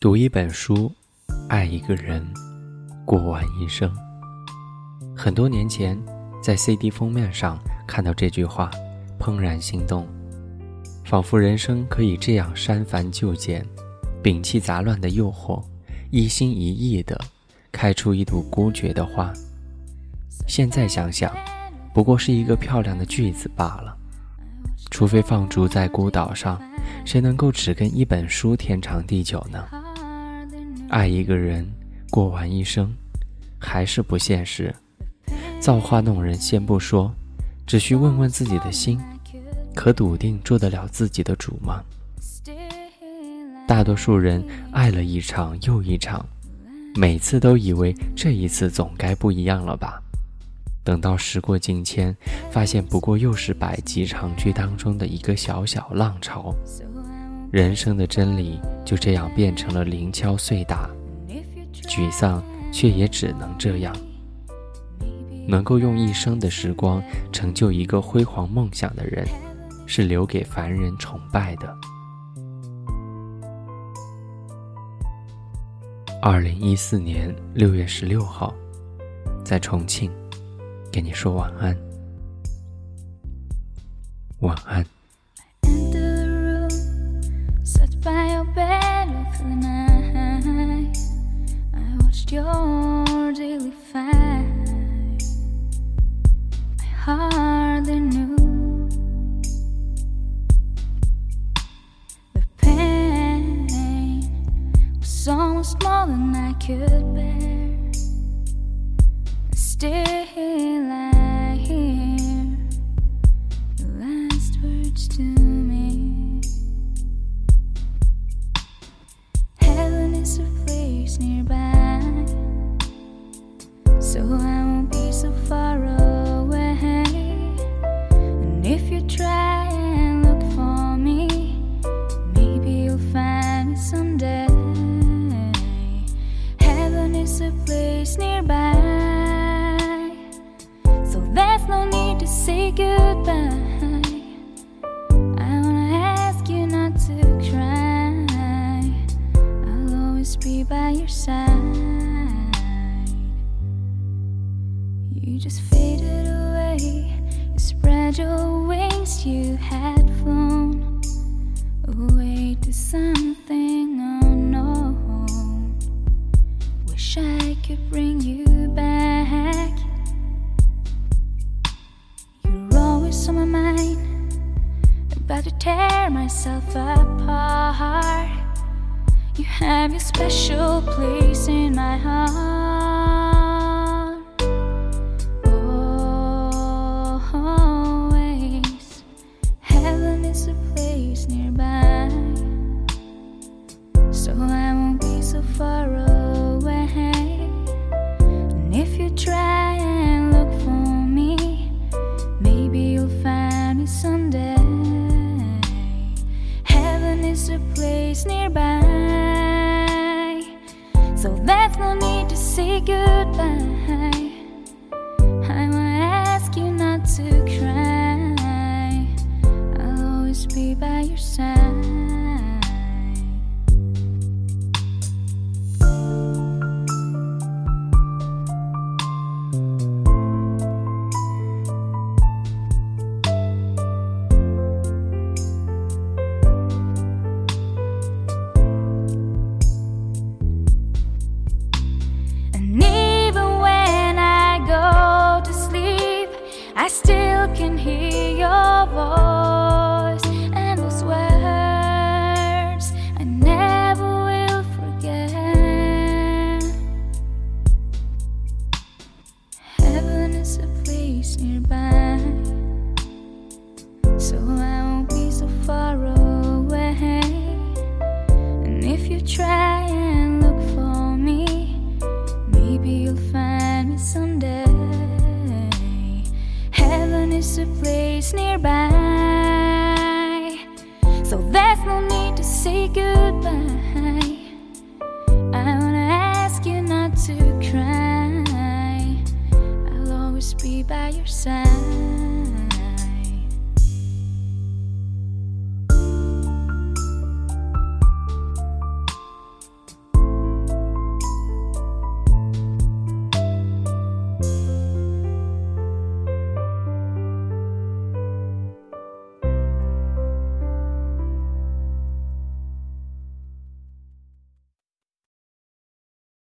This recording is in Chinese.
读一本书，爱一个人，过完一生。很多年前，在 CD 封面上看到这句话，怦然心动，仿佛人生可以这样删繁就简，摒弃杂乱的诱惑，一心一意的开出一朵孤绝的花。现在想想，不过是一个漂亮的句子罢了。除非放逐在孤岛上，谁能够只跟一本书天长地久呢？爱一个人，过完一生，还是不现实。造化弄人先不说，只需问问自己的心，可笃定做得了自己的主吗？大多数人爱了一场又一场，每次都以为这一次总该不一样了吧？等到时过境迁，发现不过又是百集长剧当中的一个小小浪潮。人生的真理就这样变成了零敲碎打，沮丧却也只能这样。能够用一生的时光成就一个辉煌梦想的人，是留给凡人崇拜的。二零一四年六月十六号，在重庆，给你说晚安，晚安。Could bear. Still, I hear your last words to me. Heaven is a place nearby so I won't be so far away. And if you something unknown. Wish I could bring you myself apart. You have your special place in my heart. Nearby. So there's no need to say goodbye. Can hear your voice is a place nearby. So there's no need to say goodbye. I wanna ask you not to cry. I'll always be by your side.